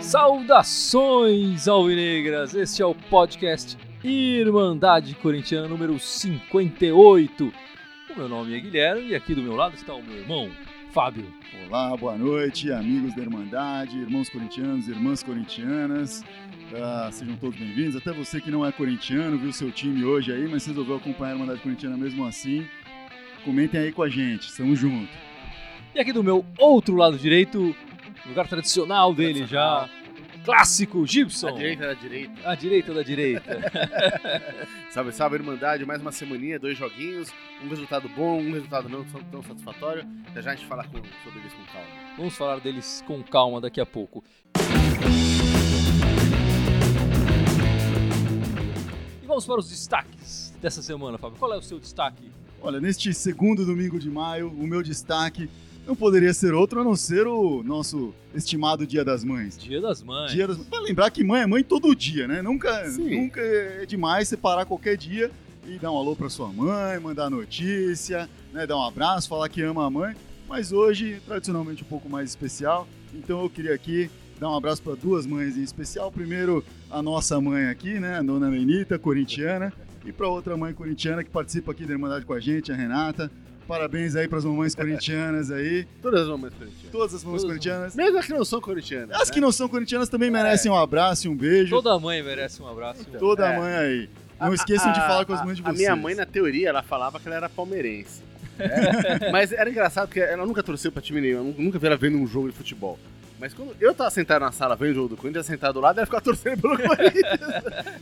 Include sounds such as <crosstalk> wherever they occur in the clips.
Saudações alvinegras! Este é o podcast Irmandade Corintiana número 58. O meu nome é Guilherme e aqui do meu lado está o meu irmão, Fábio. Olá, boa noite, amigos da Irmandade, irmãos corintianos, irmãs corintianas. Ah, sejam todos bem-vindos. Até você que não é corintiano, viu seu time hoje aí, mas resolveu acompanhar a Irmandade Corintiana mesmo assim. Comentem aí com a gente, estamos juntos. E aqui do meu outro lado direito, lugar tradicional dele já, clássico, Gibson. A direita da direita. A direita da direita. <laughs> Salve, salve, Irmandade. Mais uma semaninha, dois joguinhos. Um resultado bom, um resultado não tão, tão satisfatório. Já já a gente fala com, sobre eles com calma. Vamos falar deles com calma daqui a pouco. E vamos para os destaques dessa semana, Fábio. Qual é o seu destaque? Olha, neste segundo domingo de maio, o meu destaque não poderia ser outro a não ser o nosso estimado Dia das Mães. Dia das Mães. Dia das. Pra lembrar que mãe é mãe todo dia, né? Nunca, Sim. nunca é demais separar qualquer dia e dar um alô pra sua mãe, mandar notícia, né? Dar um abraço, falar que ama a mãe. Mas hoje, tradicionalmente, um pouco mais especial. Então eu queria aqui dar um abraço para duas mães em especial. Primeiro, a nossa mãe aqui, né? A dona Lenita, corintiana. E para outra mãe corintiana que participa aqui da Irmandade com a gente, a Renata. Parabéns aí para as mamães corintianas aí. Todas as mamães corintianas. Todas as mamães Todas corintianas. Mesmo as que não são corintianas. As né? que não são corintianas também merecem um abraço e um beijo. Toda mãe merece um abraço. Então. Toda É. mãe aí. Não A- esqueçam de a- falar com as a- mães de A vocês. minha mãe, na teoria, ela falava que ela era palmeirense. É. <laughs> Mas era engraçado porque ela nunca torceu pra time nenhum. Eu nunca vi ela vendo um jogo de futebol. Mas quando eu tava sentado na sala vendo o jogo do Corinthians, sentado do lado, ela ficava torcendo pelo <laughs> Corinthians.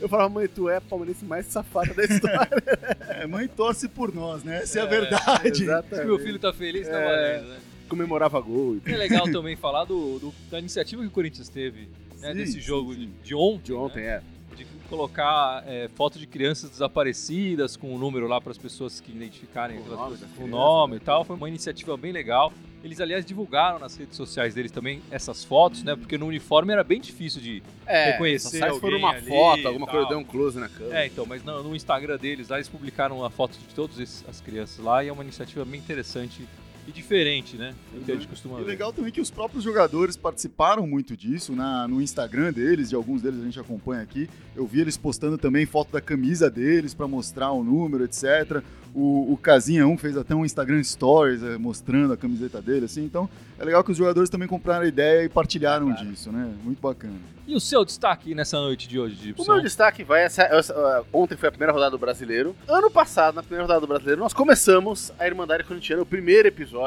Eu falava, mãe, tu é a palmeirense mais safada da história. <laughs> É, mãe torce por nós, né? Essa é, a É, verdade. Se Exatamente. meu filho tá feliz, tá É. valendo, né? Comemorava gol. e É legal também falar do, do- da iniciativa que o Corinthians teve né, Sim, desse sim, jogo sim. De, de ontem. De ontem, né? é. de colocar é, foto de crianças desaparecidas com o número lá para as pessoas que identificarem o nome o nome né? e tal. Foi uma iniciativa bem legal. Eles, aliás, divulgaram nas redes sociais deles também essas fotos, né? Porque no uniforme era bem difícil de. É, Reconhecer só se for uma foto, alguma coisa, deu um close na câmera. É, então, mas no, no Instagram deles lá eles publicaram a foto de todas as crianças lá e é uma iniciativa bem interessante e diferente, né? Do que a gente costuma E ver. legal também que os próprios jogadores participaram muito disso na, no Instagram deles, de alguns deles a gente acompanha aqui. Eu vi eles postando também foto da camisa deles para mostrar o número, etc. O, o Casinha 1 fez até um Instagram Stories eh, mostrando a camiseta dele, assim. Então é legal que os jogadores também compraram a ideia e partilharam Claro. disso, né? Muito bacana. E o seu destaque nessa noite de hoje, O Gibson? meu destaque vai. Essa, essa- ontem foi a primeira rodada do brasileiro. Ano passado, na primeira rodada do brasileiro, nós começamos a Irmandade Corintiana, o primeiro episódio,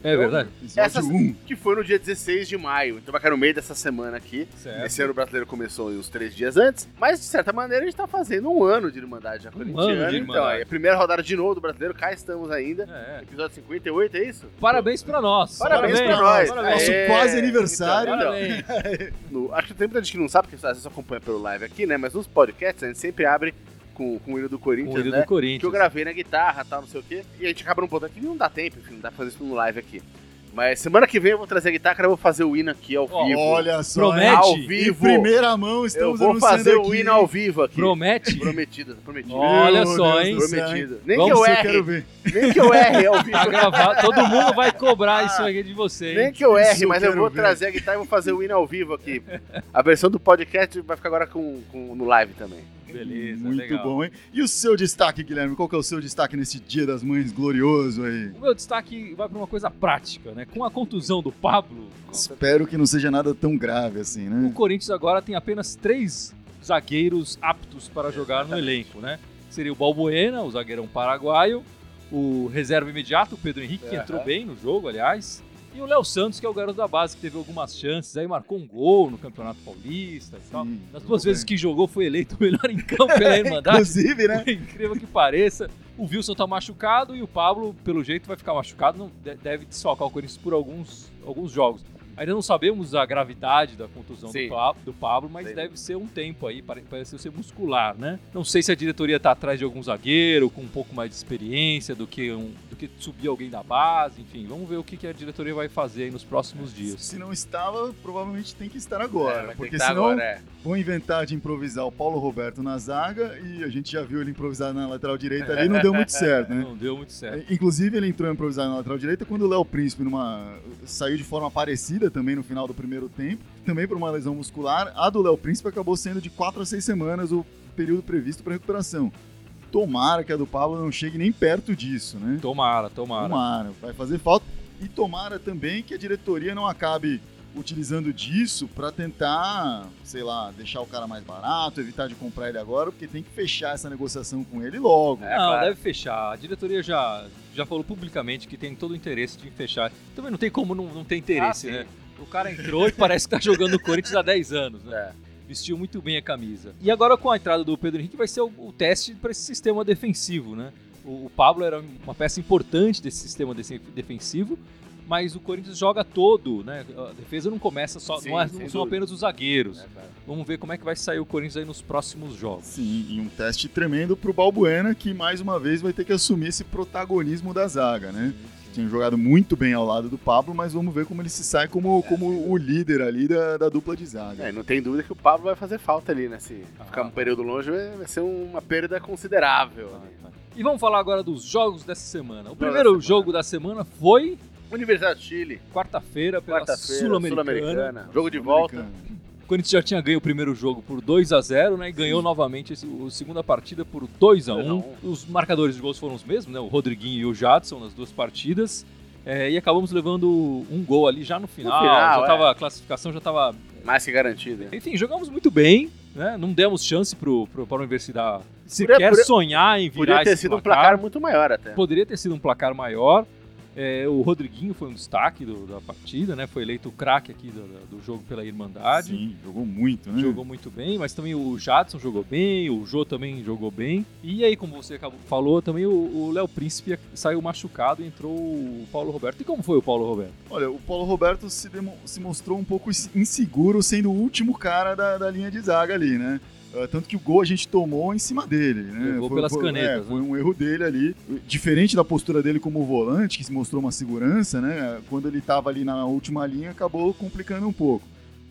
É verdade? Episódio Essas- 1. que foi no dia 16 de maio. Então vai cair no meio dessa semana aqui. Certo. Esse ano o brasileiro começou uns três dias antes, mas de certa maneira a gente tá fazendo um ano de Irmandade já corintiana. ano de Então, é a primeira rodada de novo do brasileiro, cá estamos ainda. É. Episódio 58, é isso? Parabéns pra nós. Parabéns, pra pra nós. nós. Nosso quase aniversário. Então, Parabéns. No- acho que tem muita gente que não sabe, porque às vezes acompanha pelo live aqui, né? Mas nos podcasts a gente sempre abre com, com o hino do Com Corinthians, o ídolo né? do Corinthians. Que eu gravei na guitarra tal, não sei o quê. E a gente acaba não botando aqui, não dá tempo, enfim, não dá pra fazer isso no live aqui. Mas semana que vem eu vou trazer a guitarra, eu vou fazer o hino aqui ao vivo. Olha só. Promete? Ao Em vivo. primeira mão eu estamos vou anunciando fazer o aqui. hino ao vivo aqui. Promete? Prometido, prometido. Olha Meu só, Deus hein? Prometido. Nem Vamos que eu Isso eu quero erre, ver. nem que eu erre ao <laughs> vivo. Tá gravado. Todo mundo vai cobrar isso aqui de você, Nem hein? que eu erre, Isso eu mas eu vou ver. trazer a guitarra e vou fazer o hino ao vivo aqui. A versão do podcast vai ficar agora com, com- no live também. Beleza, Muito legal. bom, hein? E o seu destaque, Guilherme? Qual que é o seu destaque nesse Dia das Mães glorioso aí? O meu destaque vai pra uma coisa prática, né? Com a contusão do Pablo, Espero que não seja nada tão grave assim, o né? Corinthians agora tem apenas três zagueiros aptos para jogar no elenco, né? Seria o Balbuena, o zagueirão paraguaio, o reserva imediato, o Pedro Henrique, que entrou bem no jogo, aliás, e o Léo Santos, que é o garoto da base, que teve algumas chances, aí marcou um gol no Campeonato Paulista e tal. Sim, Nas duas vezes bem. que jogou, foi eleito o melhor em campo <laughs> pela Irmandade. Inclusive, né? Por incrível que pareça, o Wilson tá machucado e o Pablo, pelo jeito, vai ficar machucado, não de- deve desfalcar o Corinthians por alguns, alguns jogos. Ainda não sabemos a gravidade da contusão do, Pa- do Pablo, mas Sim. deve ser um tempo aí, pare- pareceu ser muscular, né? Não sei se a diretoria tá atrás de algum zagueiro com um pouco mais de experiência do que, um, do que subir alguém da base, enfim, vamos ver o que, que a diretoria vai fazer aí nos próximos dias. Se não estava, provavelmente tem que estar É, agora. ter porque que senão agora, é. vão inventar de improvisar o Paulo Roberto na zaga e a gente já viu ele improvisar na lateral direita ali não deu muito <laughs> certo, né? Não deu muito certo. Inclusive, ele entrou improvisado na lateral direita quando o Léo Príncipe numa... saiu de forma parecida também no final do primeiro tempo, também por uma lesão muscular. A do Léo Príncipe acabou sendo de 4 a 6 semanas o período previsto para recuperação. Tomara que a do Pablo não chegue nem perto disso, né? Tomara, tomara. Tomara, vai fazer falta. E tomara também que a diretoria não acabe utilizando disso para tentar, sei lá, deixar o cara mais barato, evitar de comprar ele agora, porque tem que fechar essa negociação com ele logo. É, não, claro. deve fechar. A diretoria já, já falou publicamente que tem todo o interesse de fechar. Também não tem como não, não ter interesse, Ah, né? O cara entrou e parece que tá jogando no Corinthians há 10 anos, né? É. Vestiu muito bem a camisa. E agora com a entrada do Pedro Henrique vai ser o, o teste para esse sistema defensivo, né? O, o Pablo era uma peça importante desse sistema desse- defensivo, mas o Corinthians joga todo, né? A defesa não começa só, Sim, não, é- não são dúvida. apenas os zagueiros. É. Vamos ver como é que vai sair o Corinthians aí nos próximos jogos. Sim, e um teste tremendo pro Balbuena, que mais uma vez vai ter que assumir esse protagonismo da zaga, né? Tinha jogado muito bem ao lado do Pablo, mas vamos ver como ele se sai como, como o líder ali da, da dupla de zaga. É, não tem dúvida que o Pablo vai fazer falta ali, né? Se Ah. ficar um período longe, vai ser uma perda considerável. ali. E vamos falar agora dos jogos dessa semana. O da primeiro semana. jogo da semana foi Universidade do Chile, quarta-feira pela quarta-feira, Sul-Americana. Sul-Americana. Jogo de volta. O Corinthians já tinha ganho o primeiro jogo por 2 a 0 né? E ganhou novamente a segunda partida por 2 a 1 2 a 1. Os marcadores de gols foram os mesmos, né? O Rodriguinho e o Jadson nas duas partidas. É, e acabamos levando um gol ali já no final. final, já é. tava, a classificação já estava Mais que garantido. hein? Enfim, jogamos muito bem, né? Não demos chance pro, pro, para a universidade sequer podia- sonhar em virar Podia ter sido um placar muito maior até. Poderia ter sido um placar maior. É, o Rodriguinho foi um destaque do- da partida, né? Foi eleito o craque aqui do, do jogo pela Irmandade. Sim, jogou muito, né? Jogou muito bem, mas também o Jadson jogou bem, o Jô também jogou bem. E aí, como você falou, também o Léo Príncipe saiu machucado e entrou o Paulo Roberto. E como foi o Paulo Roberto? Olha, o Paulo Roberto se, se mostrou um pouco inseguro, sendo o último cara da, da linha de zaga ali, né? Ah, tanto que o gol a gente tomou em cima dele, né? Levou pelas canetas, é, foi um erro dele ali. Diferente da postura dele como volante, que se mostrou uma segurança, né? Quando ele tava ali na última linha, acabou complicando um pouco.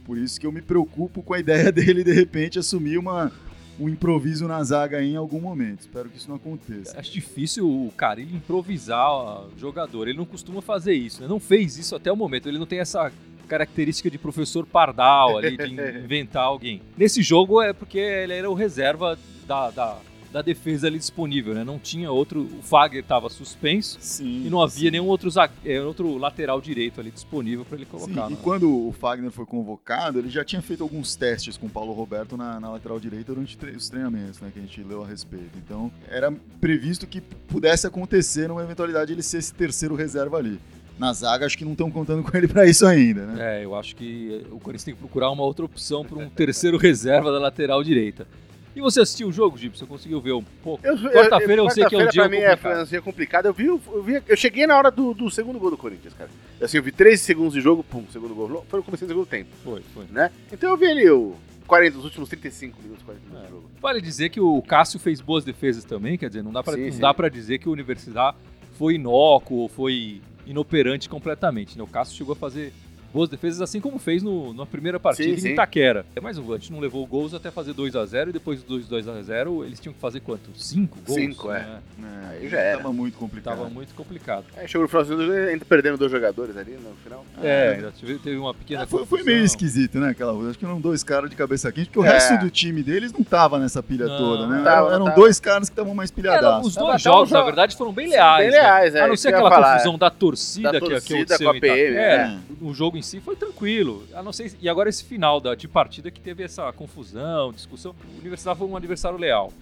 Por isso que eu me preocupo com a ideia <laughs> dele, de repente, assumir uma, um improviso na zaga em algum momento. Espero que isso não aconteça. Acho difícil o Carilho improvisar o jogador. Ele não costuma fazer isso, né? Não fez isso até o momento. Ele não tem essa característica de professor Pardal ali, de <laughs> inventar alguém. Nesse jogo é porque ele era o reserva da, da, da defesa ali disponível, né? Não tinha outro. O Fagner estava suspenso Sim. e não havia nenhum outro, é, outro lateral direito ali disponível para ele Sim, colocar. e né? quando o Fagner foi convocado, ele já tinha feito alguns testes com o Paulo Roberto na, na lateral direita durante tre- os treinamentos, né, que a gente leu a respeito. Então, era previsto que pudesse acontecer numa eventualidade ele ser esse terceiro reserva ali. Na zaga, acho que não estão contando com ele para isso ainda, né? É, eu acho que o Corinthians tem que procurar uma outra opção para um terceiro <laughs> reserva da lateral direita. E você assistiu o jogo, Gibson? Você conseguiu ver um pouco? Eu- Quarta-feira eu sei que é um dia pra mim é complicado. foi um dia complicado. Eu vi, o- eu vi, eu cheguei na hora do, do segundo gol do Corinthians, cara. Assim, eu vi 13 segundos de jogo, pum, segundo gol. Foi no começo do segundo tempo, Foi, foi. né? Então eu vi ali o 40, os últimos 35 minutos, 40 minutos É. de jogo. Vale dizer que o Cássio fez boas defesas também, quer dizer, não dá pra, Sim, não sim. dá pra dizer que o Universidade foi inócuo ou foi inoperante completamente. Né? O Cássio chegou a fazer boas defesas, assim como fez no, na primeira partida Sim, em sim. Itaquera. Mas o a gente não levou gols até fazer 2 a 0 e depois dos 2 a 0 eles tinham que fazer quanto? 5 gols? Cinco, é. né? É, Aí já era. Tava muito complicado. Tava muito complicado. Aí chegou no final do jogo, ainda perdendo dois jogadores ali no final. É, tive- teve uma pequena. É, foi, foi meio esquisito, né? Aquela, acho que eram dois caras de cabeça quente, porque o É. resto do time deles não tava nessa pilha Não, toda, né? tava, eram tava. dois caras que estavam mais pilhadaços. os Tava dois um jogos, na verdade, foram bem leais. Bem né? leais, é, A não ser que aquela confusão da torcida, Da que, que torcida aconteceu com a. PM, É, né? o jogo em si foi tranquilo. A não ser, e agora esse final da, de partida que teve essa confusão, discussão. O Universidade foi um adversário leal.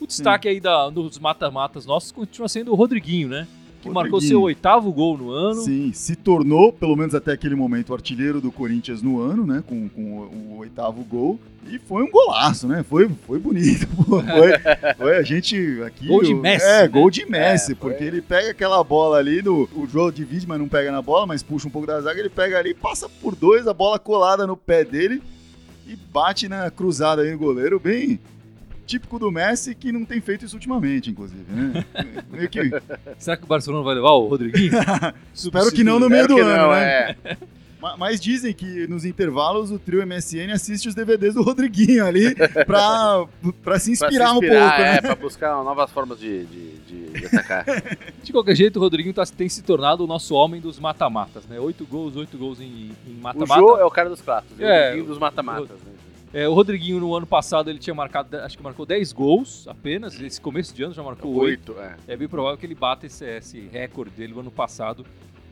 O destaque aí da, dos mata-matas nossos continua sendo o Rodriguinho, né? Que marcou seu oitavo gol no ano. Sim, se tornou, pelo menos até aquele momento, o artilheiro do Corinthians no ano, né? Com, com o, o oitavo gol. E foi um golaço, né? Foi, foi bonito. <laughs> Foi, foi a gente aqui. Gol de Messi. É, né? gol de Messi, É, porque ele pega aquela bola ali, no, o jogo divide, mas não pega na bola, mas puxa um pouco da zaga, ele pega ali, passa por dois, a bola colada no pé dele e bate na cruzada aí no goleiro, bem típico do Messi, que não tem feito isso ultimamente, inclusive, né? <laughs> Meio que, Será que o Barcelona vai levar o Rodriguinho? <laughs> espero que não no meio do ano, não, né? é. Ma- Mas dizem que nos intervalos o trio MSN assiste os DVDs do Rodriguinho ali pra, pra se Pra se inspirar, um inspirar, pouco, é, né? pra buscar novas formas de, de, de- atacar. <laughs> De qualquer jeito, o Rodriguinho tá- tem se tornado o nosso homem dos mata-matas, né? Oito gols, oito gols em em o mata-mata. Jô é o cara dos clássicos, É, é, o dos mata-matas. né? É, o Rodriguinho no ano passado ele tinha marcado, acho que marcou 10 gols apenas. Esse começo de ano já marcou 8. Oito, é. É bem provável que ele bata esse, esse recorde dele no ano passado,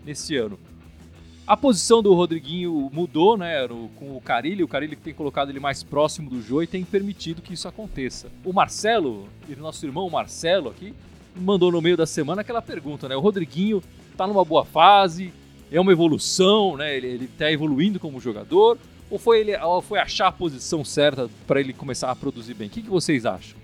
nesse ano. A posição do Rodriguinho mudou, né, no- com o Carilli. O Carilli que tem colocado ele mais próximo do Jô e tem permitido que isso aconteça. O Marcelo, nosso irmão Marcelo aqui, mandou no meio da semana aquela pergunta, né? O Rodriguinho tá numa boa fase, é uma evolução, né? Ele, ele tá evoluindo como jogador. Ou foi ele ou foi achar a posição certa para ele começar a produzir bem? O que, que vocês acham?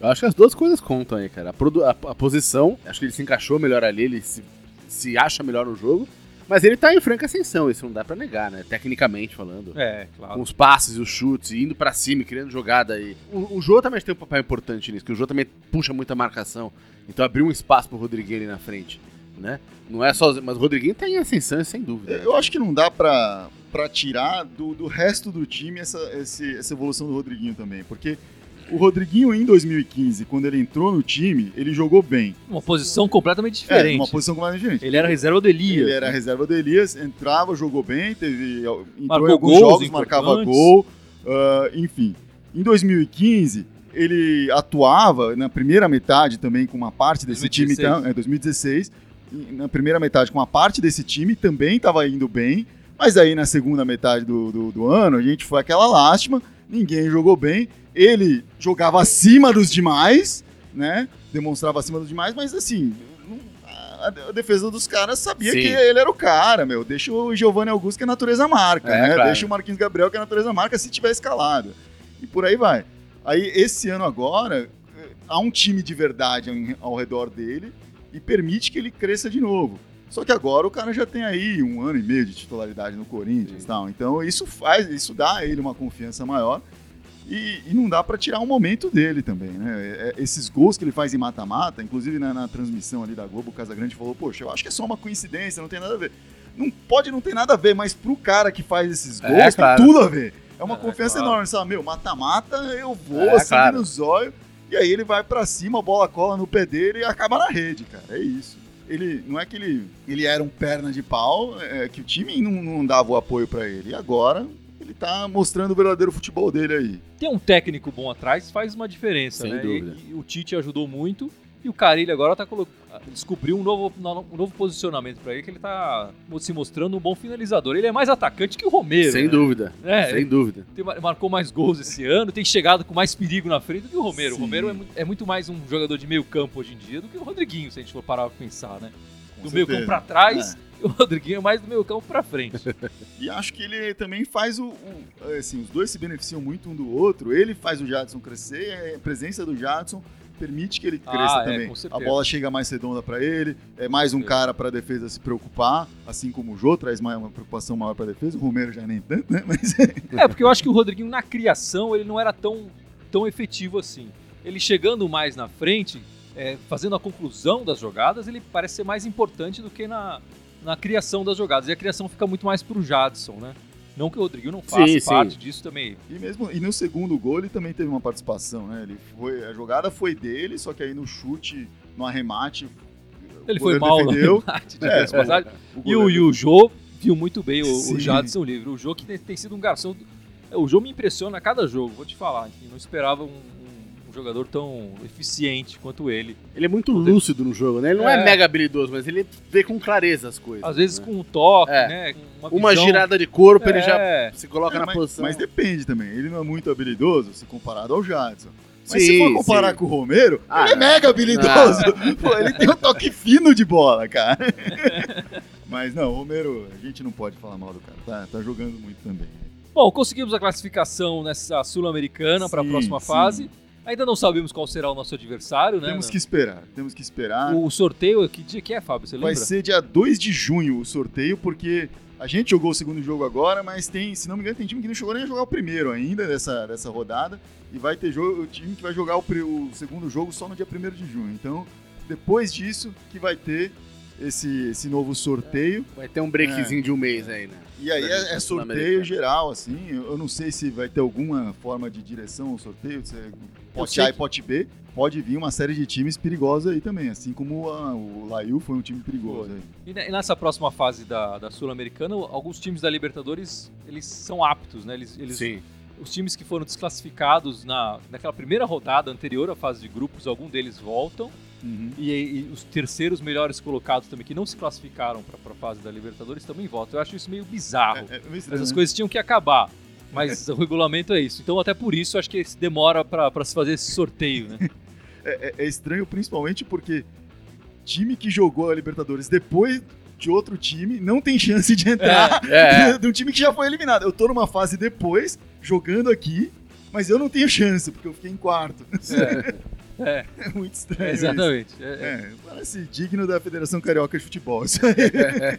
Eu acho que as duas coisas contam aí, cara. A, produ- a- a posição, acho que ele se encaixou melhor ali, ele se, se acha melhor no jogo. Mas ele tá em franca ascensão, isso não dá pra negar, né? Tecnicamente falando. É, Com claro. os passes e os chutes, indo pra cima, e criando jogada aí. O, o Jô também tem um papel importante nisso, que o Jô também puxa muita marcação. Então abriu um espaço pro Rodriguinho ali na frente, né? Não é só. Mas o Rodriguinho tá em ascensão, sem dúvida. né? Eu acho que não dá pra, pra tirar do, do resto do time essa, esse- essa evolução do Rodriguinho também, porque o Rodriguinho em 2015, quando ele entrou no time, ele jogou bem. Uma posição completamente É, diferente. uma posição completamente diferente. Ele era reserva do Elias. Ele era a reserva do Elias, entrava, jogou bem, teve, entrou Marcou em alguns gols jogos, marcava gol, ah, enfim. Em 2015, ele atuava na primeira metade também com uma parte desse 2016. time, tá? é, 2016, e na primeira metade com uma parte desse time também estava indo bem, mas aí na segunda metade do, do, do ano a gente foi aquela lástima, ninguém jogou bem, ele jogava acima dos demais, né? Demonstrava acima dos demais, mas assim, a, defesa dos caras sabia Sim. que ele era o cara, meu. Deixa o Giovanni Augusto que a natureza marca, É, né? claro. Deixa o Marquinhos Gabriel que a natureza marca se tiver escalado. E por aí vai. Aí esse ano agora, há um time de verdade ao redor dele e permite que ele cresça de novo. Só que agora o cara já tem aí um ano e meio de titularidade no Corinthians e tal. Então isso faz, isso dá a ele uma confiança maior. E, e não dá pra tirar um momento dele também, né? É- é- Esses gols que ele faz em mata-mata, inclusive na, na transmissão ali da Globo, o Casagrande falou: Poxa, eu acho que é só uma coincidência, não tem nada a ver. Não pode não ter nada a ver, mas pro cara que faz esses É, gols, claro. tem tudo a ver. É uma É, confiança claro. enorme, sabe? Meu, mata-mata, eu vou É, assim claro. no zóio, e aí ele vai pra cima, a bola cola no pé dele e acaba na rede, cara. É isso. Ele, não é que ele, ele era um perna de pau, é que o time não, não dava o apoio pra ele. E agora ele tá mostrando o verdadeiro futebol dele aí. Tem um técnico bom atrás, faz uma diferença, Sem né? dúvida. E, e o Tite ajudou muito. E o Carilli agora tá colo... descobriu um novo, um novo posicionamento pra ele, que ele tá se mostrando um bom finalizador. Ele é mais atacante que o Romero. Sem né? dúvida. É, Sem dúvida. tem- marcou mais gols esse ano, tem chegado com mais perigo na frente do que o Romero. Sim. O Romero é, mu- é muito mais um jogador de meio campo hoje em dia do que o Rodriguinho, se a gente for parar pra pensar, né? Com Do meio campo pra trás, e o Rodriguinho é mais do meio campo pra frente. <laughs> E acho que ele também faz o, o- Assim, os dois se beneficiam muito um do outro. Ele faz o Jadson crescer, e a presença do Jadson permite que ele Ah, cresça é, também. com a bola chega mais redonda pra ele, é mais um É. cara pra defesa se preocupar, assim como o Jô traz mais uma preocupação maior pra defesa. O Romero já nem tanto, né? <laughs> Mas É, porque eu acho que o Rodriguinho na criação ele não era tão, tão efetivo assim. Ele chegando mais na frente, é, fazendo a conclusão das jogadas, ele parece ser mais importante do que na, na criação das jogadas. E a criação fica muito mais pro Jadson, né? Não que o Rodriguinho não faça Sim, sim. parte disso também. E mesmo e no segundo gol ele também teve uma participação, né? Ele foi a jogada foi dele, só que aí no chute, no arremate, Ele o foi mal no defendeu. É, de passagem. o E o, goleiro- e o Jô viu muito bem o, o Sim. Jadson livre. O Jô que tem, tem sido um garçom. O Jô me impressiona a cada jogo, vou te falar. Eu não esperava um jogador tão eficiente quanto ele. Ele é muito lúcido no jogo, né? Ele não é, É. mega habilidoso, mas ele vê com clareza as coisas. Às vezes né? com um toque, É. né? Uma, Uma girada de corpo, ele já É. se coloca É, na mas, posição. mas depende também. Ele não é muito habilidoso se comparado ao Jadson. Mas se for comparar com o Romero, ah, ele é mega habilidoso. <laughs> Pô, ele tem um toque fino de bola, cara. <laughs> Mas não, o Romero, a gente não pode falar mal do cara. Tá, tá jogando muito também. Bom, conseguimos a classificação nessa Sul-Americana para a próxima sim. fase. Ainda não sabemos qual será o nosso adversário, né? Temos que esperar, temos que esperar. O sorteio, que dia que é, Fábio? Você lembra? Vai ser dia 2 de junho o sorteio, porque a gente jogou o segundo jogo agora, mas tem, se não me engano, tem time que não chegou nem a jogar o primeiro ainda dessa, dessa rodada. E vai ter jogo, o time que vai jogar o, o segundo jogo só no dia 1 de junho. Então, depois disso, que vai ter esse, esse novo sorteio. Vai ter um breakzinho é. de um mês aí, né? E aí é, é sorteio geral, assim. Eu não sei se vai ter alguma forma de direção o sorteio, se é pote A e pote B. Pode vir uma série de times perigosos aí também, assim como a, o Lail foi um time perigoso. E nessa próxima fase da, da Sul-Americana, alguns times da Libertadores, eles são aptos, né? Eles, eles, Sim. Os times que foram desclassificados na, naquela primeira rodada anterior à fase de grupos, algum deles voltam. Uhum. E, e, os terceiros melhores colocados também, que não se classificaram para a fase da Libertadores, também votam. Eu acho isso meio bizarro. É, é Essas né? coisas tinham que acabar. Mas <laughs> o regulamento é isso. Então, até por isso, acho que demora para se fazer esse sorteio, né? <laughs> É, é, é, estranho, principalmente porque time que jogou a Libertadores depois de outro time não tem chance de entrar <laughs> é, é. de um time que já foi eliminado. Eu tô numa fase depois, jogando aqui, mas eu não tenho chance, porque eu fiquei em quarto. É. É. é muito estranho. exatamente. É, é. parece digno da Federação Carioca de Futebol.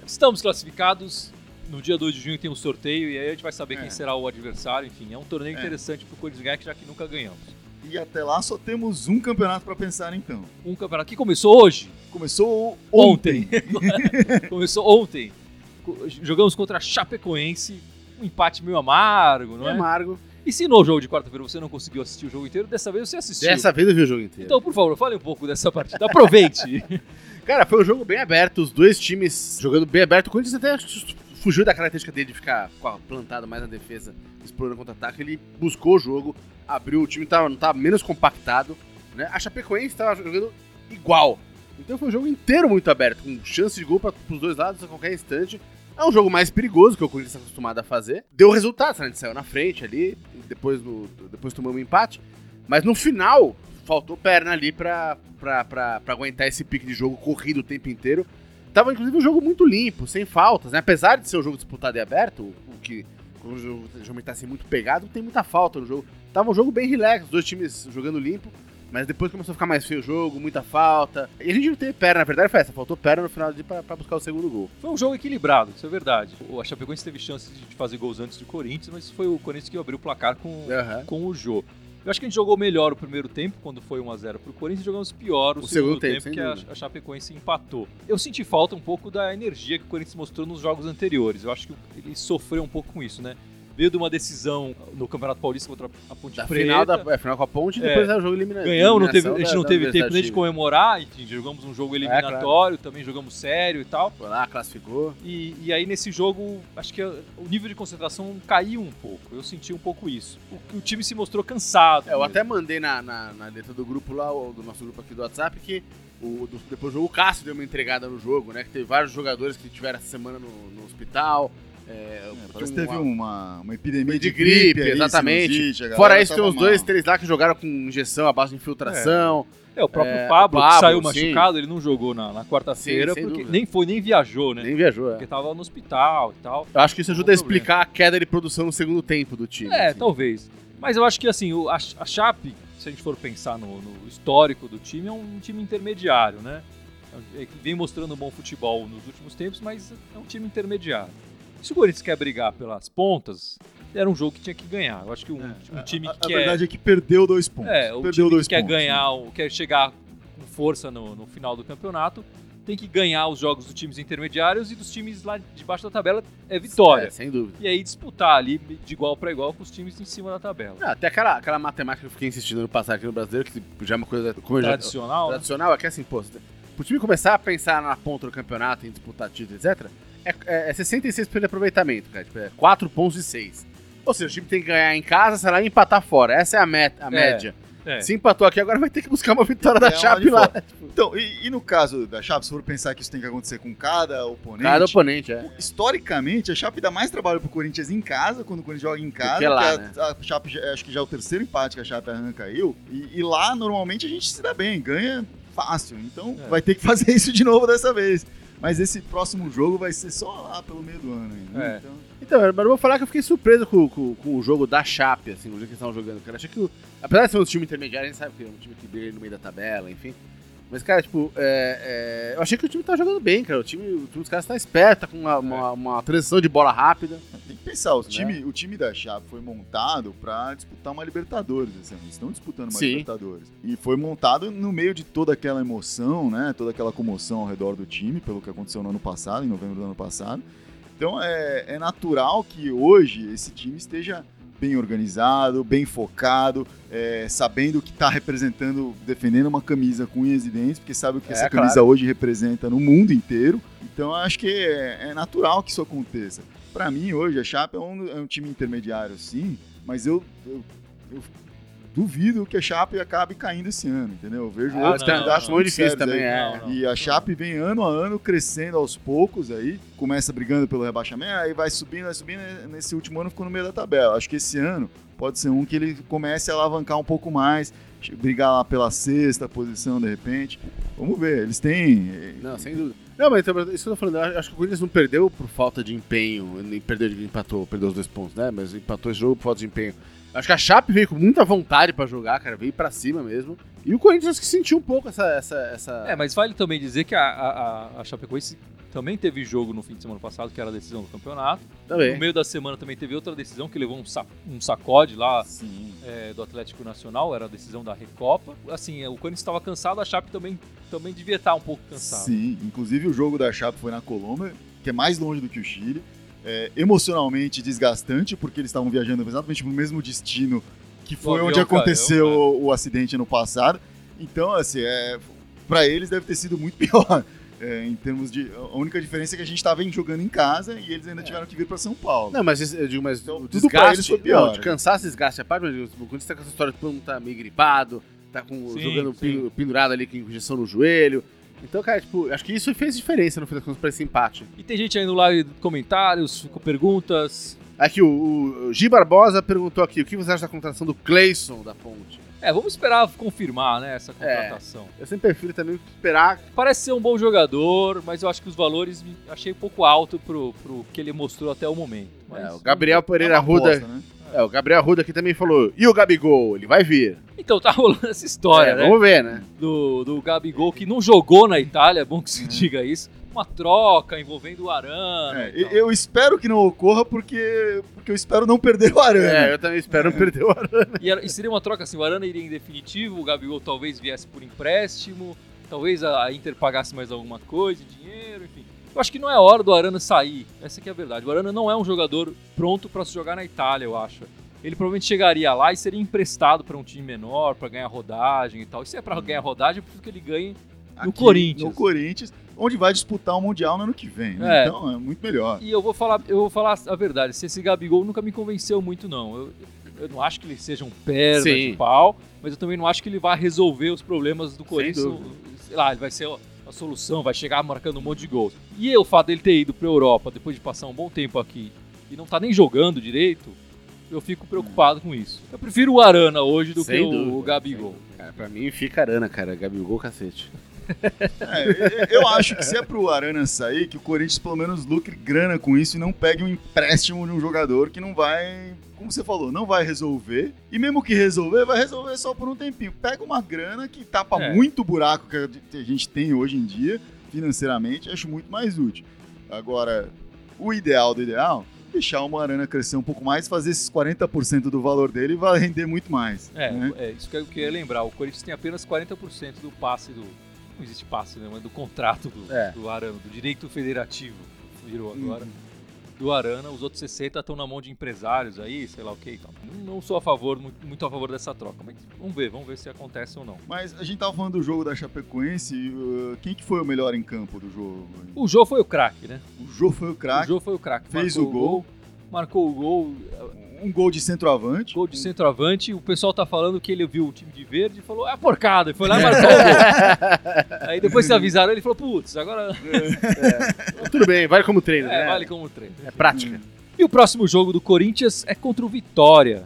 Estamos classificados. No dia 2 de junho tem um sorteio e aí a gente vai saber quem é. será o adversário. Enfim, é um torneio é. interessante pro Corinthians ganhar, já que nunca ganhamos. E até lá só temos um campeonato para pensar então. Um campeonato que começou hoje. Começou ontem. ontem. <laughs> começou ontem. Jogamos contra a Chapecoense. Um empate meio amargo, não é? Amargo. E se no jogo de quarta-feira você não conseguiu assistir o jogo inteiro, dessa vez você assistiu. Dessa vez eu vi o jogo inteiro. Então, por favor, fale um pouco dessa partida. Aproveite. <laughs> Cara, foi um jogo bem aberto, os dois times jogando bem aberto. O Corinthians até fugiu da característica dele de ficar plantado mais na defesa, explorando contra-ataque. Ele buscou o jogo, abriu, o time tava, não estava menos compactado. Né? A Chapecoense estava jogando igual. Então foi um jogo inteiro muito aberto, com chance de gol para os dois lados a qualquer instante. É um jogo mais perigoso que o Corinthians está acostumado a fazer. Deu resultado, gente saiu na frente ali, depois, do, depois tomamos um empate. Mas no final, faltou perna ali pra aguentar esse pique de jogo corrido o tempo inteiro. Tava, inclusive, um jogo muito limpo, sem faltas, né? Apesar de ser um jogo disputado e aberto, o que o jogo geralmente tá assim muito pegado, tem muita falta no jogo. Tava um jogo bem relax, os dois times jogando limpo. Mas depois começou a ficar mais feio o jogo, muita falta. E a gente não teve perna, na verdade foi essa. Faltou perna no final de pra, pra buscar o segundo gol. Foi um jogo equilibrado, isso é verdade. O Chapecoense teve chance de fazer gols antes do Corinthians, mas foi o Corinthians que abriu o placar com, uhum. com o Jô. Eu acho que a gente jogou melhor o primeiro tempo, quando foi 1x0 pro Corinthians, e jogamos pior o, o segundo, segundo, tempo, tempo que a, a Chapecoense empatou. Eu senti falta um pouco da energia que o Corinthians mostrou nos jogos anteriores. Eu acho que ele sofreu um pouco com isso, né? Veio de uma decisão no Campeonato Paulista contra a Ponte da Preta. Final da, é, final com a Ponte e depois é, é o jogo eliminado. Ganhamos, não teve, a gente não da, teve tempo nem de comemorar, enfim, jogamos um jogo eliminatório, é, claro. também jogamos sério e tal. Foi lá, classificou. E, e aí nesse jogo, acho que o nível de concentração caiu um pouco, eu senti um pouco isso. O, o time se mostrou cansado. É, eu até mandei na, na, na letra do grupo lá, do nosso grupo aqui do WhatsApp, que o, do, depois do jogo o Cássio deu uma entregada no jogo, né? Que teve vários jogadores que tiveram essa semana no, no hospital. É, é, parece que teve uma, uma epidemia de, de gripe, gripe exatamente. Fora isso, tem uns mal. dois, três lá que jogaram com injeção à base de infiltração. É, o próprio é, Pablo, Pablo, que saiu machucado, ele não jogou na, na quarta-feira, porque nem foi, nem viajou, né? Nem viajou, é. Porque tava no hospital e tal. Eu acho que isso ajuda a explicar a queda de produção no segundo tempo do time. É, assim. talvez. Mas eu acho que, assim, a, a Chape, se a gente for pensar no, no histórico do time, é um time intermediário, né? É, que vem mostrando um bom futebol nos últimos tempos, mas é um time intermediário. Se o Corinthians quer brigar pelas pontas, era um jogo que tinha que ganhar. Eu acho que um, é, um time que a, quer... A verdade é que perdeu dois pontos. É, o perdeu dois que pontos, quer ganhar, né? quer chegar com força no, no final do campeonato, tem que ganhar os jogos dos times intermediários e dos times lá debaixo da tabela é vitória. É, sem dúvida. E aí disputar ali de igual para igual com os times em cima da tabela. Ah, até aquela, aquela matemática que eu fiquei insistindo no passar aqui no brasileiro, que já é uma coisa tradicional. Já, tradicional, é que assim, pô, pro time começar a pensar na ponta do campeonato, em disputar título, etc., é, é, é 66% de aproveitamento, cara. Tipo, é 4 pontos e 6. Ou seja, o time tem que ganhar em casa, sei lá, e empatar fora. Essa é a, met, a é. média. É. Se empatou aqui, agora vai ter que buscar uma vitória da É, Chape de lá. Então, e, e no caso da Chape, se for pensar que isso tem que acontecer com cada oponente, Cada oponente, é. historicamente, a Chape dá mais trabalho pro Corinthians em casa, quando o Corinthians joga em casa. que lá, a- né? a, Chape, já- acho que já é o terceiro empate que a Chape arranca caiu. E, e lá, normalmente, a gente se dá bem, ganha fácil. Então, É. vai ter que <laughs> fazer isso de novo dessa vez. Mas esse próximo jogo vai ser só lá pelo meio do ano ainda. né? É. Então, Então, mas eu vou falar que eu fiquei surpreso com, com- com o jogo da Chape, assim, o jeito que eles estavam jogando. Cara, achei que, apesar de ser um time intermediário, a gente sabe que é um time que briga no meio da tabela, enfim. Mas, cara, tipo, é, é, eu achei que o time tá jogando bem, cara. O time, o time dos caras tá esperto, tá com uma, uma, uma transição de bola rápida. tem que pensar, o Né? time, o time da Chape foi montado pra disputar uma Libertadores esse ano. Estão disputando uma Sim. Libertadores. E foi montado no meio de toda aquela emoção, né? Toda aquela comoção ao redor do time, pelo que aconteceu no ano passado, em novembro do ano passado. Então é, é natural que hoje esse time esteja bem organizado, bem focado, é, sabendo que está representando, defendendo uma camisa com unhas e dentes, porque sabe o que É, essa claro. camisa hoje representa no mundo inteiro. Então acho que é, é natural que isso aconteça. Para mim, hoje, a Chape é um, é um time intermediário, sim, mas eu, eu, eu duvido que a Chape acabe caindo esse ano, entendeu? Eu vejo Ah, outros não, candidatos acho muito difícil também, aí. é. Não, não. E a Chape vem ano a ano crescendo aos poucos aí, começa brigando pelo rebaixamento, aí vai subindo, vai subindo, nesse último ano ficou no meio da tabela. Acho que esse ano pode ser um que ele comece a alavancar um pouco mais, brigar lá pela sexta posição de repente. Vamos ver, eles têm. Não, sem dúvida. Não, mas então, isso que eu tô falando, eu acho que o Corinthians não perdeu por falta de empenho, nem perdeu, empatou, perdeu os dois pontos, né? Mas empatou esse jogo por falta de empenho. Acho que a Chape veio com muita vontade pra jogar, cara, veio pra cima mesmo. E o Corinthians que sentiu um pouco essa. essa, essa... É, mas vale também dizer que a, a, a- Chapecoense também teve jogo no fim de semana passado, que era a decisão do campeonato. No também. meio da semana também teve outra decisão que levou um, sa- um sacode lá é, do Atlético Nacional, era a decisão da Recopa. Assim, é, o Corinthians estava cansado, a Chape também, também devia estar um pouco cansado. Sim, inclusive o jogo da Chape foi na Colômbia, que é mais longe do que o Chile. É, emocionalmente desgastante, porque eles estavam viajando exatamente pro mesmo destino que foi onde aconteceu caiu, o, o acidente no passado. Então, assim, é, para eles deve ter sido muito <laughs> pior. É, em termos de. A única diferença é que a gente estava jogando em casa e eles ainda tiveram que vir para São Paulo. Não, mas eu digo, mas Então, o tudo desgaste, foi pior, não, de né? cansaço e desgaste a parte, mas o Corinthians tá com essa história de todo mundo tá meio gripado, tá com, Sim, jogando sim. pendurado ali com injeção no joelho. Então, cara, tipo, acho que isso fez diferença no fim das contas pra esse empate. E tem gente aí no live comentários, com perguntas. Aqui, o, o Gi Barbosa perguntou aqui, o que você acha da contratação do Cleison da Ponte? É, vamos esperar confirmar, né, essa É. contratação. Eu sempre prefiro também esperar. Parece ser um bom jogador, mas eu acho que os valores me- achei um pouco alto pro, pro que ele mostrou até o momento. Mas, É, o Gabriel É Pereira aposta, né? É, o Gabriel Arruda aqui também falou. E o Gabigol? Ele vai vir. Então tá rolando essa história, É, né? Vamos ver, né? Do, do Gabigol, que não jogou na Itália, é bom que se Uhum. diga isso. Uma troca envolvendo o Arana. É, eu espero que não ocorra porque, porque eu espero não perder o Arana. É, eu também espero não perder o Arana. E, era- e seria uma troca assim, o Arana iria em definitivo, o Gabigol talvez viesse por empréstimo, talvez a a Inter pagasse mais alguma coisa, dinheiro, enfim. Eu acho que não é hora do Arana sair, essa que é a verdade. O Arana não é um jogador pronto para se jogar na Itália, eu acho. Ele provavelmente chegaria lá e seria emprestado para um time menor, para ganhar rodagem e tal. E se é para ganhar rodagem, eu prefiro que ele ganhe no Aqui, Corinthians. No Corinthians, onde vai disputar o Mundial no ano que vem. né? É. Então é muito melhor. E eu vou falar, eu vou falar a verdade, se esse Gabigol nunca me convenceu muito, não. Eu, eu não acho que ele seja um perna Sim. de pau, mas eu também não acho que ele vai resolver os problemas do Corinthians. Sei lá, ele vai ser a solução, vai chegar marcando um monte de gols. E o fato dele ter ido pra Europa depois de passar um bom tempo aqui e não tá nem jogando direito, eu fico preocupado com isso. Eu prefiro o Arana hoje do Sem que o- dúvida, o Gabigol. Cara, pra mim fica Arana, cara. Gabigol, cacete. É, eu acho que se é pro Arana sair, que o Corinthians pelo menos lucre grana com isso e não pegue um empréstimo de um jogador que não vai, como você falou, não vai resolver. E mesmo que resolver, vai resolver só por um tempinho. Pega uma grana que tapa É. muito buraco que a gente tem hoje em dia, financeiramente, acho muito mais útil. Agora, o ideal do ideal, deixar o Arana crescer um pouco mais, fazer esses 40% do valor dele vai render muito mais. É, né? é isso que eu queria lembrar. O Corinthians tem apenas 40% do passe do. Não existe passe, né? Mas do contrato do, É. do Arana, do direito federativo. Virou agora. Uhum. Do Arana, os outros 60 estão na mão de empresários aí, sei lá o que e tal. Não, sou a favor, muito, a favor dessa troca, mas vamos ver, vamos ver se acontece ou não. Mas a gente tava falando do jogo da Chapecoense, uh, quem que foi o melhor em campo do jogo? O Jô foi o craque, né? O Jô foi o O craque. Jô foi o craque. Fez o gol. Marcou o gol. Um gol de centroavante. Gol de centroavante, o pessoal tá falando que ele viu o time de verde e falou, é porcada, e foi lá e <laughs> marcou o gol. Aí depois se avisaram ele falou, putz, agora <laughs> Tudo bem, vale como treino, é, né? vale como treino. É prática. E o próximo jogo do Corinthians é contra o Vitória.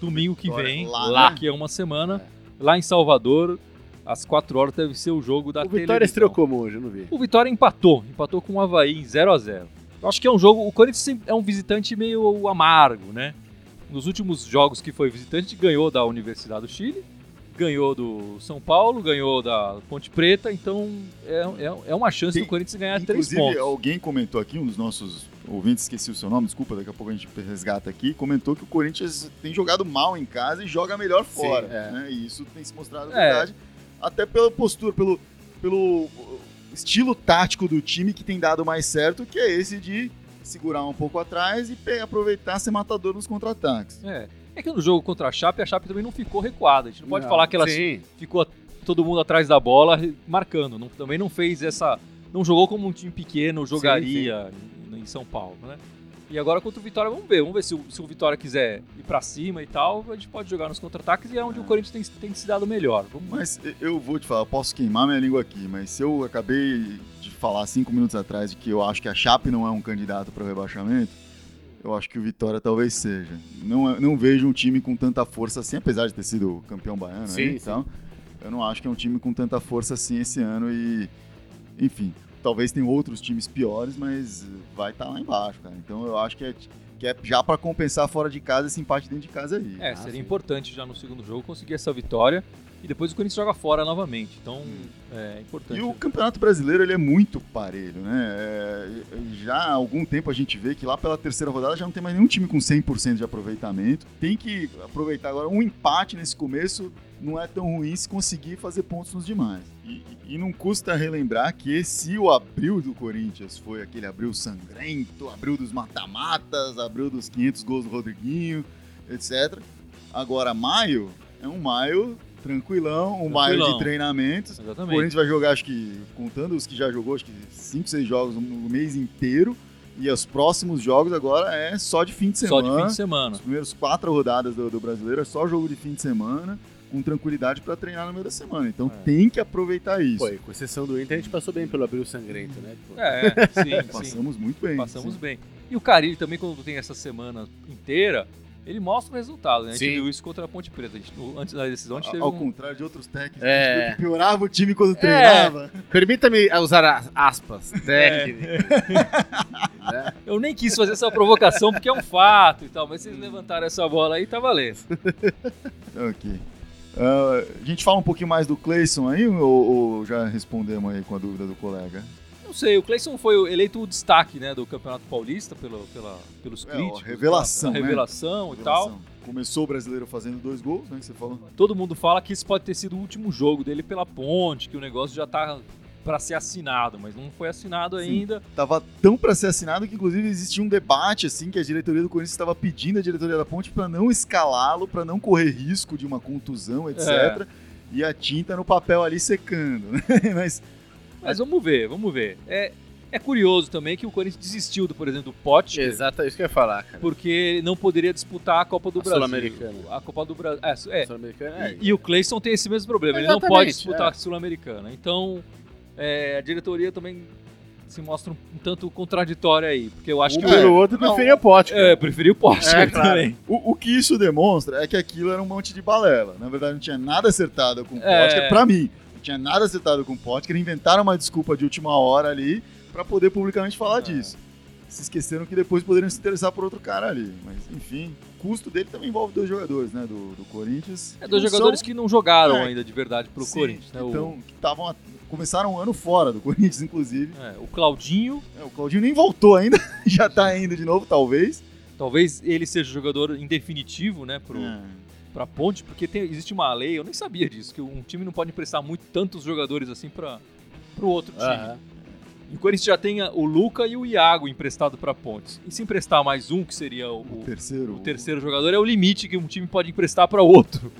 Domingo que Vitória, vem, lá, lá, né? que é uma semana, lá em Salvador, às 4 horas deve ser o jogo da O Vitória televisão. estreou como hoje, eu não vi. O Vitória empatou, empatou com o Havaí em 0 a 0 Eu acho que é um jogo. O Corinthians sempre é um visitante meio amargo, né? Nos últimos jogos que foi visitante, ganhou da Universidade do Chile, ganhou do São Paulo, ganhou da Ponte Preta, então é, é, é uma chance Tem- do Corinthians ganhar três Inclusive, pontos. alguém comentou aqui, um dos nossos ouvintes, esqueci o seu nome, desculpa, daqui a pouco a gente resgata aqui, comentou que o Corinthians tem jogado mal em casa e joga melhor Sim, fora. é. né? E isso tem se mostrado É. verdade. Até pela postura, pelo, pelo estilo tático do time que tem dado mais certo, que é esse de segurar um pouco atrás e aproveitar ser matador nos contra-ataques. É. É que no jogo contra a Chape, a Chape também não ficou recuada. A gente não pode Não, falar que ela Sim. ficou todo mundo atrás da bola marcando. Não- também não fez essa. Não jogou como um time pequeno jogaria Em, em São Paulo, né? E agora contra o Vitória, vamos ver. Vamos ver se o, se o Vitória quiser ir pra cima e tal, a gente pode jogar nos contra-ataques e é onde o Corinthians tem, tem se dado melhor. Vamos Mas eu vou te falar, eu posso queimar minha língua aqui, mas se eu acabei de falar cinco minutos atrás de que eu acho que a Chape não é um candidato para o rebaixamento, eu acho que o Vitória talvez seja. Não, é- não vejo um time com tanta força assim, apesar de ter sido campeão baiano, Sim, aí, sim. então, eu não acho que é um time com tanta força assim esse ano e, enfim, talvez tenha outros times piores, mas vai estar lá embaixo, cara. Então eu acho que é, que é já para compensar fora de casa esse empate dentro de casa aí. É, Ah, seria sim. importante já no segundo jogo conseguir essa vitória e depois o Corinthians joga fora novamente. Então é importante. E o Campeonato Brasileiro ele é muito parelho, né? É, já há algum tempo a gente vê que lá pela terceira rodada já não tem mais nenhum time com 100% de aproveitamento. Tem que aproveitar agora um empate nesse começo não é tão ruim se conseguir fazer pontos nos demais. E, e não custa relembrar que se o abril do Corinthians foi aquele abril sangrento, abril dos mata-matas, abril dos 500 gols do Rodriguinho, etc. Agora maio é um maio tranquilão, um maio de Tranquilão. treinamentos. O Exatamente. Corinthians vai jogar, acho que, contando os que já jogou, acho que 5, 6 jogos no mês inteiro. E os próximos jogos agora é só de fim de Só semana. de fim de semana. Os primeiros quatro rodadas do, do brasileiro é só jogo de fim de semana, com tranquilidade pra treinar no meio da semana. Então É. tem que aproveitar isso. Pô, e com exceção do Inter, a gente passou bem pelo Abril Sangrento, né? Pô. É, <laughs> sim, sim. Passamos muito bem. Passamos sim. bem. E o Carilli também, quando tem essa semana inteira, ele mostra o resultado, né? A gente Sim. viu isso contra a Ponte Preta. A gente, antes da decisão, a gente teve Ao um... contrário de outros técnicos, É. a gente viu que piorava o time quando treinava. Permita-me usar as aspas. <laughs> Técnico. <laughs> né? Eu nem quis fazer essa provocação porque é um fato e tal, mas vocês levantaram essa bola aí, tá valendo. Ok. Ah, a gente fala um pouquinho mais do Cleison aí ou, ou já respondemos aí com a dúvida do colega? Não sei, o Cleison foi eleito o destaque né, do Campeonato Paulista pelo, pela, pelos É, críticos. ó, revelação, a né? revelação e tal. Revelação. Começou o brasileiro fazendo dois gols, né? Que você falou. Todo mundo fala que esse pode ter sido o último jogo dele pela ponte, que o negócio já tá para ser assinado, mas não foi assinado Sim. ainda. Tava tão pra ser assinado que inclusive existia um debate assim que a diretoria do Corinthians estava pedindo à diretoria da Ponte para não escalá-lo, para não correr risco de uma contusão, etc. É. E a tinta no papel ali secando, né? <laughs> Mas Mas vamos ver, vamos ver. É, é curioso também que o Corinthians desistiu, do, por exemplo, do Pote, Exato, é isso que eu ia falar, cara. porque não poderia disputar a Copa do A Brasil. Sul-Americana. A Copa do Brasil. É, é. Sul-Americana, é. E, e o Cleison tem esse mesmo problema, ele não Exatamente, pode disputar é. a Sul-Americana. Então, é, a diretoria também se mostra um, um tanto contraditória aí, porque eu acho um que pelo o, outro preferia o pote. é, preferiu o Pote É, claro. também. o, o que isso demonstra é que aquilo era um monte de balela. Na verdade, não tinha nada acertado com o É. Potker, pra mim. Não tinha nada acertado com o Potker, inventaram uma desculpa de última hora ali para poder publicamente falar É. disso. Se esqueceram que depois poderiam se interessar por outro cara ali. Mas, enfim, o custo dele também envolve dois jogadores, né? Do, do Corinthians. É dois jogadores são- que não jogaram É. ainda de verdade pro Sim, Corinthians. Né? O- Então, que estavam. Começaram um ano fora do Corinthians, <laughs> inclusive. é, o Claudinho, É, o Claudinho nem voltou ainda, <laughs> já tá indo de novo, talvez. talvez ele seja o jogador em definitivo, né, pro, É. pra Ponte, porque tem- existe uma lei, eu nem sabia disso, que um time não pode emprestar muito tantos jogadores assim para pro outro time. Aham. E o Corinthians já tem o Luca e o Iago emprestado pra Pontes. E se emprestar mais um, que seria o, O o- terceiro. o terceiro jogador, é o limite que um time pode emprestar para outro.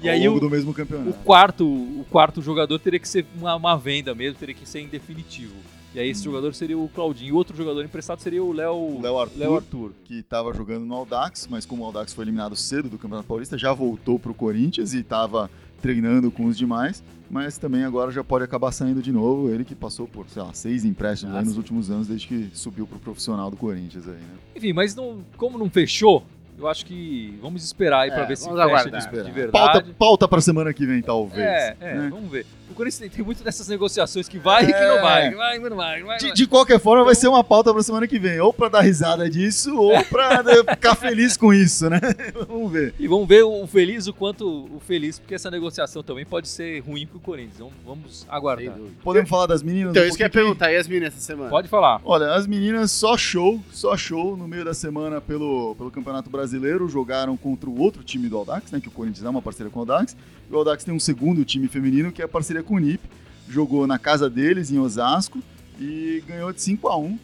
E ao aí o- do mesmo O campeonato. quarto, o quarto jogador teria que ser uma, uma venda mesmo, teria que ser em definitivo. E aí esse Hum. jogador seria o Claudinho. E o outro jogador emprestado seria o Léo O Léo Arthur, Léo Arthur. que estava jogando no Aldax, mas como o Aldax foi eliminado cedo do Campeonato Paulista, já voltou pro Corinthians e estava treinando com os demais, mas também agora já pode acabar saindo de novo. Ele que passou por, sei lá, seis empréstimos Ah, aí nos últimos anos, desde que subiu pro profissional do Corinthians aí, né? Enfim, mas não, como não fechou, eu acho que vamos esperar aí É, pra ver se vamos fecha aguardar. de, de Pauta, verdade. pauta pra semana que vem, talvez. É, é, né? vamos ver. O Corinthians tem, muito dessas negociações que vai e que não vai, que vai não vai. vai, De, vai. de qualquer forma, vai ser uma pauta pra semana que vem. Ou pra dar risada disso, ou pra né, ficar feliz com isso, né? <laughs> Vamos ver. E vamos ver o feliz o quanto o feliz, porque essa negociação também pode ser ruim pro Corinthians. Então vamos Sem aguardar. Podemos falar das meninas? Então, um isso que eu ia perguntar. E as meninas essa semana? Pode falar. Olha, as meninas só show, só show no meio da semana pelo, pelo Campeonato Brasileiro. Jogaram contra o outro time do Aldax, né? Que o Corinthians é uma parceria com o Aldax. E o Aldax tem um segundo time feminino, que é a parceria com o NIP. Jogou na casa deles, em Osasco, e ganhou de 5 a 1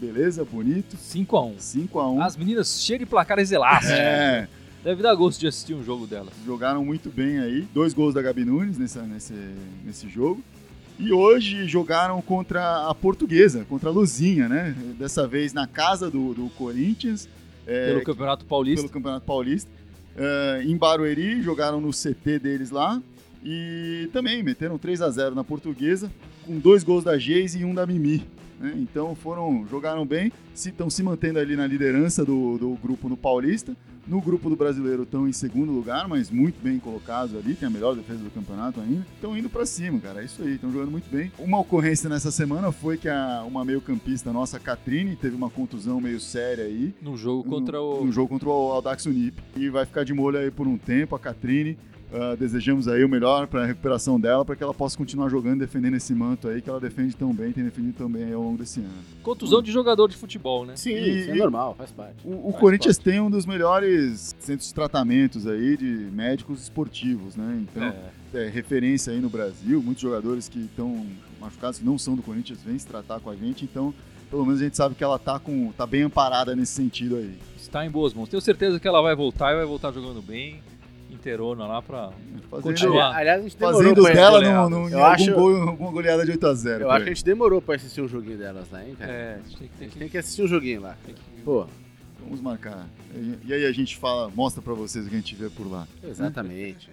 Beleza, bonito. 5x1. 5 a 1 As meninas cheias de placares elásticos. É, Deve dar gosto de assistir um jogo delas. jogaram muito bem aí. Dois gols da Gabi Nunes nessa, nesse, nesse jogo. E hoje jogaram contra a Portuguesa, contra a Luzinha, né? Dessa vez na casa do, do Corinthians. é, pelo Campeonato Paulista. pelo Campeonato Paulista. É, em Barueri, jogaram no CT deles lá. E também meteram 3 a 0 na Portuguesa, com dois gols da Geise e um da Mimi. né? Então foram, jogaram bem, estão se mantendo ali na liderança do, do grupo no Paulista. No grupo do brasileiro estão em segundo lugar, mas muito bem colocados ali, tem a melhor defesa do campeonato ainda. Estão indo pra cima, cara. É isso aí, estão jogando muito bem. Uma ocorrência nessa semana foi que a, uma meio-campista nossa, a Catrine, teve uma contusão meio séria aí No jogo contra no, o. no jogo contra o Audax Unip. E vai ficar de molho aí por um tempo, a Catrine. Ah, desejamos aí o melhor para a recuperação dela, para que ela possa continuar jogando e defendendo esse manto aí que ela defende tão bem, tem defendido tão bem aí ao longo desse ano. Contusão de jogador de futebol, né? Sim, E- isso é normal, faz parte. O, o Faz Corinthians tem um dos melhores centros de tratamentos aí de médicos esportivos, né? Então, É. é referência aí no Brasil, muitos jogadores que estão machucados, que não são do Corinthians, vêm se tratar com a gente, então pelo menos a gente sabe que ela tá, com, tá bem amparada nesse sentido aí. Está em boas mãos. Tenho certeza que ela vai voltar e vai voltar jogando bem. Inteirona lá pra. Fazendo, Continuar. Aliás, a gente demorou fazendo pra- dela no, no, em Eu algum acho- gol, alguma goleada de 8x0. Eu acho que a gente demorou pra assistir um joguinho delas lá, hein, cara? É, a gente tem que. A Tem gente que, tem que assistir um joguinho lá. que- Pô, Vamos marcar. E, e aí a gente fala, mostra pra vocês o que a gente vê por lá. exatamente.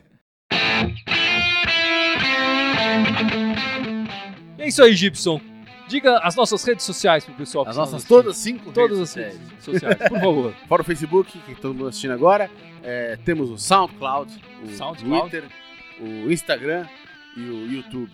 É isso aí, Gibson. Diga as nossas redes sociais pro pessoal. As está nossas nos todas cinco Todas redes as redes sociais. sociais, por favor. <laughs> Fora o Facebook, que todo mundo assistindo agora. é, temos o SoundCloud, o SoundCloud. Twitter, o Instagram e o YouTube.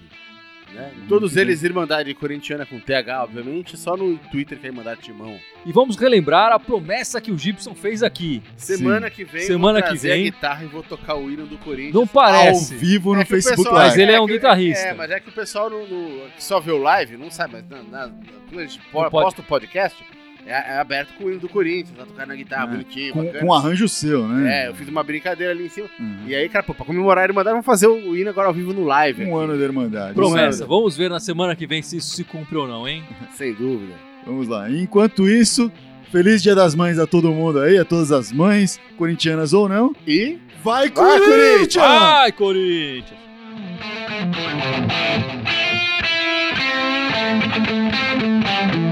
Né? Todos eles Irmandade Corintiana com TH, obviamente, só no Twitter que é Irmandade Timão. E vamos relembrar a promessa que o Gibson fez aqui. Semana que vem Semana eu vou que vem. a guitarra e vou tocar o hino do Corinthians. Não Ao parece. vivo no É Facebook pessoal- Live. Mas ele é um que- guitarrista. É, mas é que o pessoal no, no- que só vê o live não sabe, mas na, na- quando a gente posta o podcast, é, é aberto com o hino do Corinthians, vai tocar na guitarra, É, bonitinho, Com, bacana. com arranjo seu, né? É, eu fiz uma brincadeira ali em cima. Uhum. E aí, cara, pô, pra comemorar a Irmandade, vamos fazer o hino agora ao vivo no live. Um aqui. ano da Irmandade. Promessa. Vamos ver na semana que vem se isso se cumpre ou não, hein? <laughs> Sem dúvida. Vamos lá. Enquanto isso, feliz Dia das Mães a todo mundo aí, a todas as mães, corintianas ou não. E Vai, Vai, Corinthians! Vai, Corinthians! Thank you.